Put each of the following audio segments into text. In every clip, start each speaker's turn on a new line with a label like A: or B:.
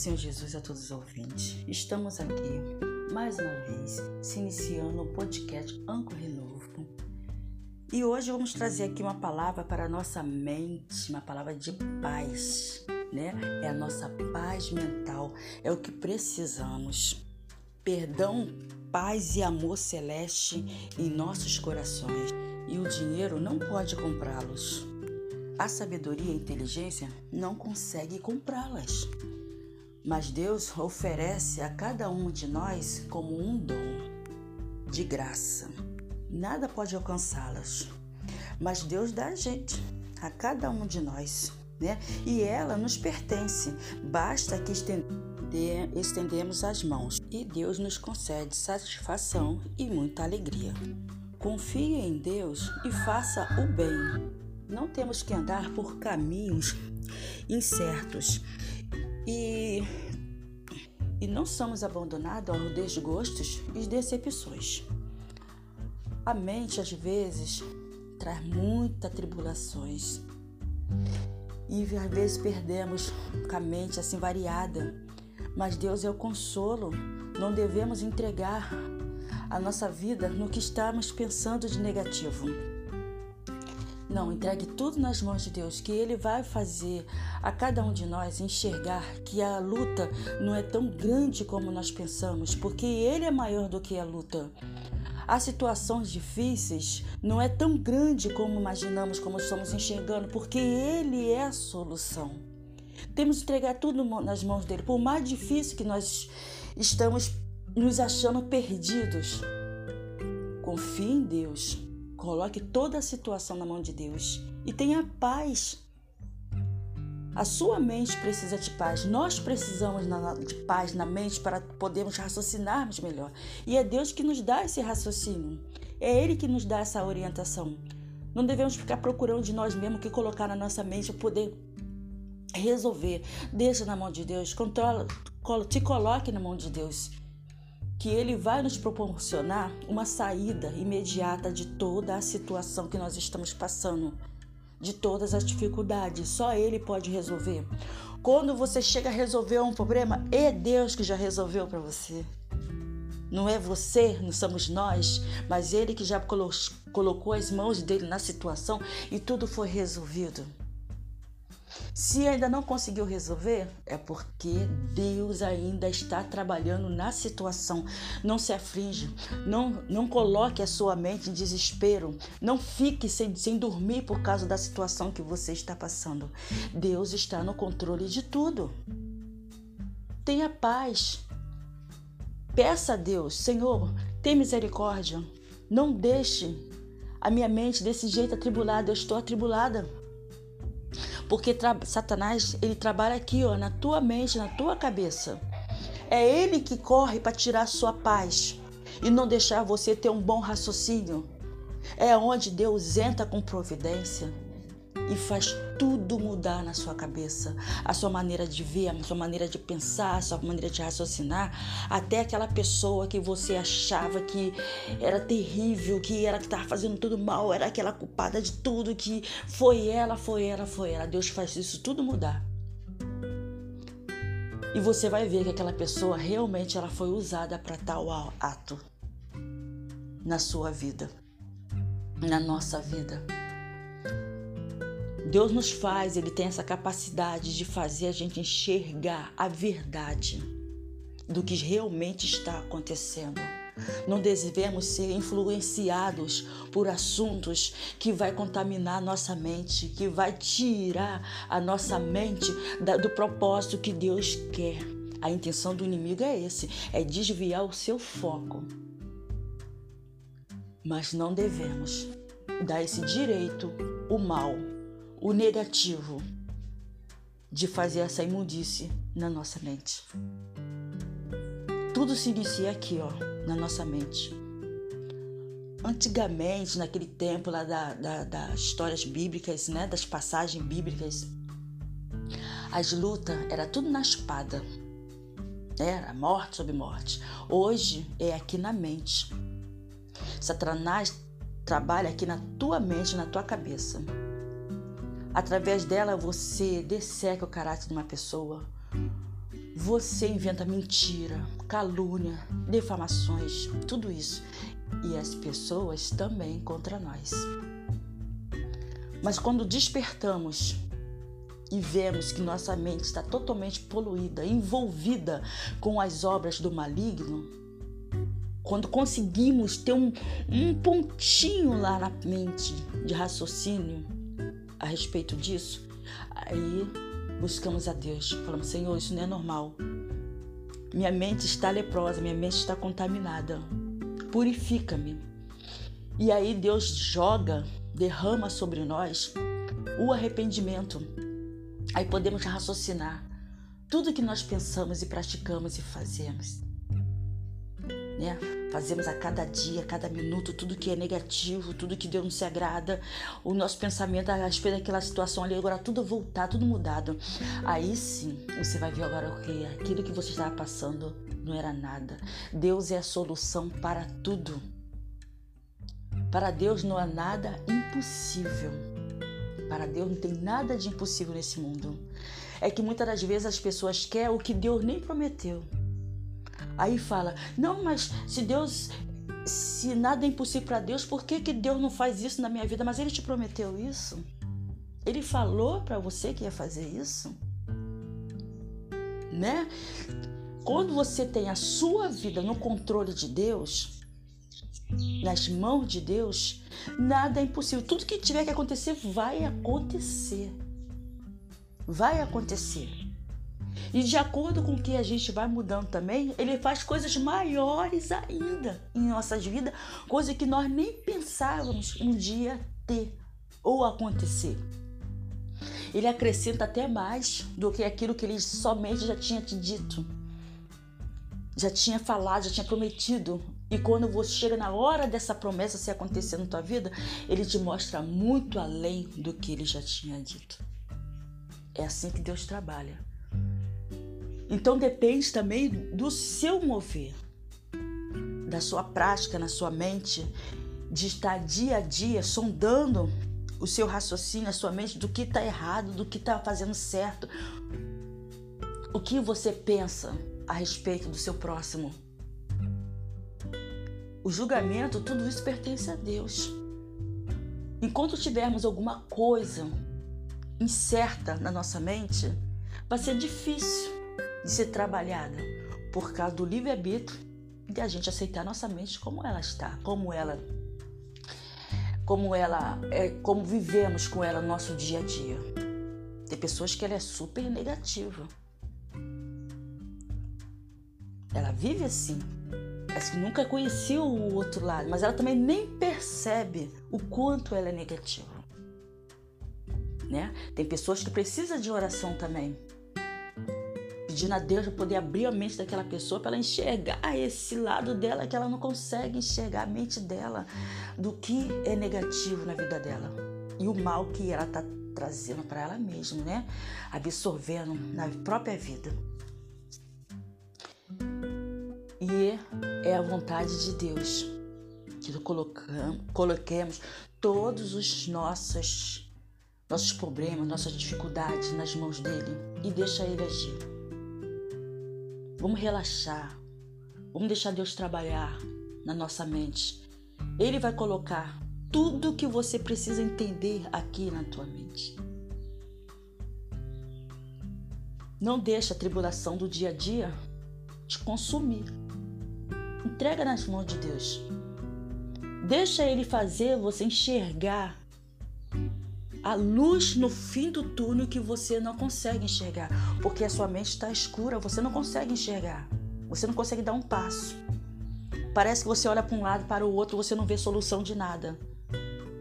A: Senhor Jesus a todos os ouvintes. Estamos aqui mais uma vez se iniciando o podcast Anco Renovo. E hoje vamos trazer aqui uma palavra para a nossa mente, uma palavra de paz, né? É a nossa paz mental, é o que precisamos. Perdão, paz e amor celeste em nossos corações. E o dinheiro não pode comprá-los. A sabedoria e a inteligência não conseguem comprá-las. Mas Deus oferece a cada um de nós como um dom de graça. Nada pode alcançá-las. Mas Deus dá a gente, a cada um de nós, né? E ela nos pertence. Basta que estendemos as mãos e Deus nos concede satisfação e muita alegria. Confie em Deus e faça o bem. Não temos que andar por caminhos incertos e, e não somos abandonados aos desgostos e decepções. A mente, às vezes, traz muitas tribulações. E às vezes perdemos com a mente assim variada. Mas Deus é o consolo. Não devemos entregar a nossa vida no que estamos pensando de negativo. Não, entregue tudo nas mãos de Deus, que Ele vai fazer a cada um de nós enxergar que a luta não é tão grande como nós pensamos, porque Ele é maior do que a luta. As situações difíceis não é tão grande como imaginamos, como estamos enxergando, porque Ele é a solução. Temos que entregar tudo nas mãos dele, por mais difícil que nós estamos nos achando perdidos. Confie em Deus Coloque toda a situação na mão de Deus e tenha paz. A sua mente precisa de paz. Nós precisamos de paz na mente para podermos raciocinarmos melhor. E é Deus que nos dá esse raciocínio. É Ele que nos dá essa orientação. Não devemos ficar procurando de nós mesmos que colocar na nossa mente para poder resolver. Deixa na mão de Deus. Controla, te coloque na mão de Deus que Ele vai nos proporcionar uma saída imediata de toda a situação que nós estamos passando, de todas as dificuldades. Só Ele pode resolver. Quando você chega a resolver um problema, é Deus que já resolveu para você. Não é você, não somos nós, mas Ele que já colocou as mãos dele na situação e tudo foi resolvido. Se ainda não conseguiu resolver, é porque Deus ainda está trabalhando na situação. Não se aflige, não, não coloque a sua mente em desespero, não fique sem, sem dormir por causa da situação que você está passando. Deus está no controle de tudo. Tenha paz. Peça a Deus, Senhor, tem misericórdia. Não deixe a minha mente desse jeito atribulada. Eu estou atribulada. Porque Satanás, ele trabalha aqui, ó, na tua mente, na tua cabeça. É ele que corre para tirar a sua paz e não deixar você ter um bom raciocínio. É onde Deus entra com providência e faz tudo mudar na sua cabeça. A sua maneira de ver, a sua maneira de pensar, a sua maneira de raciocinar. Até aquela pessoa que você achava que era terrível, que era que estava fazendo tudo mal, era aquela culpada de tudo, que foi ela, foi ela, foi ela. Deus faz isso tudo mudar. E você vai ver que aquela pessoa realmente ela foi usada para tal ato na sua vida, na nossa vida. Deus nos faz, Ele tem essa capacidade de fazer a gente enxergar a verdade do que realmente está acontecendo. Não devemos ser influenciados por assuntos que vai contaminar nossa mente, que vai tirar a nossa mente do propósito que Deus quer. A intenção do inimigo é esse, é desviar o seu foco. Mas não devemos dar esse direito, o mal, o negativo de fazer essa imundície na nossa mente. Tudo se inicia aqui, ó, na nossa mente. Antigamente, naquele tempo lá da, da, das histórias bíblicas, né, das passagens bíblicas, as lutas era tudo na espada, era morte sobre morte. Hoje é aqui na mente. Satanás trabalha aqui na tua mente, na tua cabeça. Através dela você desseca o caráter de uma pessoa. Você inventa mentira, calúnia, defamações, tudo isso. E as pessoas também contra nós. Mas quando despertamos e vemos que nossa mente está totalmente poluída, envolvida com as obras do maligno, quando conseguimos ter um, um pontinho lá na mente de raciocínio a respeito disso, aí buscamos a Deus. Falamos, Senhor, isso não é normal. Minha mente está leprosa, minha mente está contaminada. Purifica-me. E aí Deus joga, derrama sobre nós o arrependimento. Aí podemos raciocinar tudo que nós pensamos e praticamos e fazemos né? Fazemos a cada dia, a cada minuto, tudo que é negativo, tudo que Deus não se agrada, o nosso pensamento a respeito daquela situação ali, agora tudo voltar, tudo mudado. Aí sim, você vai ver agora o que aquilo que você estava passando não era nada. Deus é a solução para tudo. Para Deus não há nada impossível. Para Deus não tem nada de impossível nesse mundo. É que muitas das vezes as pessoas querem o que Deus nem prometeu. Aí fala: não, mas se Deus, se nada é impossível para Deus, por que, que Deus não faz isso na minha vida? Mas Ele te prometeu isso? Ele falou para você que ia fazer isso? Né? Quando você tem a sua vida no controle de Deus, nas mãos de Deus, nada é impossível. Tudo que tiver que acontecer vai acontecer. Vai acontecer. E de acordo com o que a gente vai mudando também, ele faz coisas maiores ainda em nossas vidas, coisa que nós nem pensávamos um dia ter ou acontecer. Ele acrescenta até mais do que aquilo que ele somente já tinha te dito, já tinha falado, já tinha prometido. E quando você chega na hora dessa promessa se acontecer na tua vida, ele te mostra muito além do que ele já tinha dito. É assim que Deus trabalha. Então depende também do seu mover, da sua prática na sua mente, de estar dia a dia sondando o seu raciocínio, a sua mente, do que está errado, do que está fazendo certo. O que você pensa a respeito do seu próximo? O julgamento, tudo isso pertence a Deus. Enquanto tivermos alguma coisa incerta na nossa mente, vai ser difícil de ser trabalhada por causa do livre-arbítrio de a gente aceitar nossa mente como ela está, como ela como ela é, como vivemos com ela no nosso dia a dia. Tem pessoas que ela é super negativa. Ela vive assim. Que nunca conheceu o outro lado, mas ela também nem percebe o quanto ela é negativa. Né? Tem pessoas que precisam de oração também pedindo a Deus para poder abrir a mente daquela pessoa para ela enxergar esse lado dela que ela não consegue enxergar a mente dela do que é negativo na vida dela e o mal que ela está trazendo para ela mesma, né? Absorvendo na própria vida. E é a vontade de Deus que coloquemos todos os nossos nossos problemas, nossas dificuldades nas mãos dele e deixa ele agir. Vamos relaxar. Vamos deixar Deus trabalhar na nossa mente. Ele vai colocar tudo que você precisa entender aqui na tua mente. Não deixa a tribulação do dia a dia te consumir. Entrega nas mãos de Deus. Deixa ele fazer você enxergar a luz no fim do túnel que você não consegue enxergar, porque a sua mente está escura, você não consegue enxergar, você não consegue dar um passo. Parece que você olha para um lado, para o outro, você não vê solução de nada.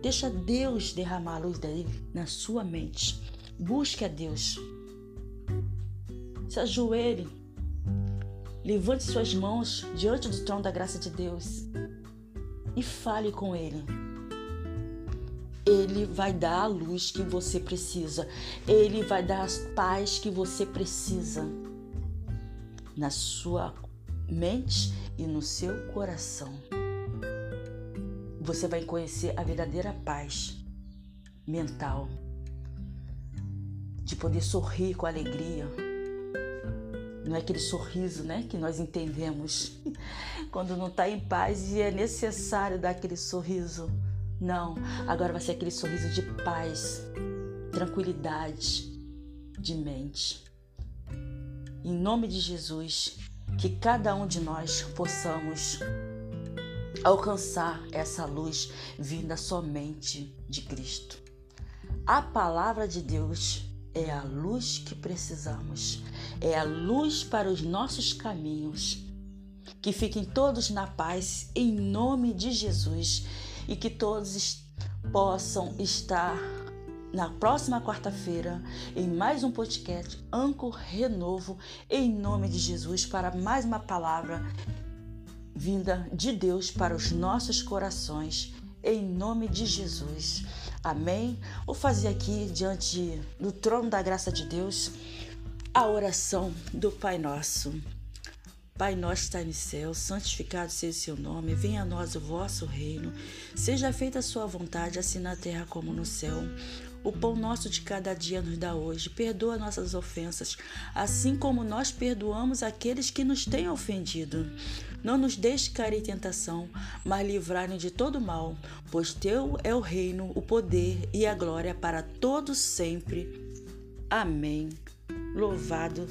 A: Deixa Deus derramar a luz dele na sua mente. Busque a Deus. Se ajoelhe. Levante suas mãos diante do trono da graça de Deus e fale com Ele. Ele vai dar a luz que você precisa. Ele vai dar a paz que você precisa na sua mente e no seu coração. Você vai conhecer a verdadeira paz mental, de poder sorrir com alegria, Não é aquele sorriso, né, que nós entendemos quando não está em paz e é necessário dar aquele sorriso. Não, agora vai ser aquele sorriso de paz, tranquilidade de mente. Em nome de Jesus, que cada um de nós possamos alcançar essa luz vinda somente de Cristo. A palavra de Deus é a luz que precisamos, é a luz para os nossos caminhos. Que fiquem todos na paz, em nome de Jesus, e que todos possam estar na próxima quarta-feira em mais um podcast Anco Renovo, em nome de Jesus, para mais uma palavra vinda de Deus para os nossos corações, em nome de Jesus. Amém? Vou fazer aqui, diante do trono da graça de Deus, a oração do Pai Nosso. Pai nosso está no céu, santificado seja o seu nome, venha a nós o vosso reino, seja feita a sua vontade, assim na terra como no céu. O pão nosso de cada dia nos dá hoje, perdoa nossas ofensas, assim como nós perdoamos aqueles que nos têm ofendido. Não nos deixe cair em tentação, mas livrai-nos de todo mal, pois teu é o reino, o poder e a glória para todos sempre. Amém. Louvado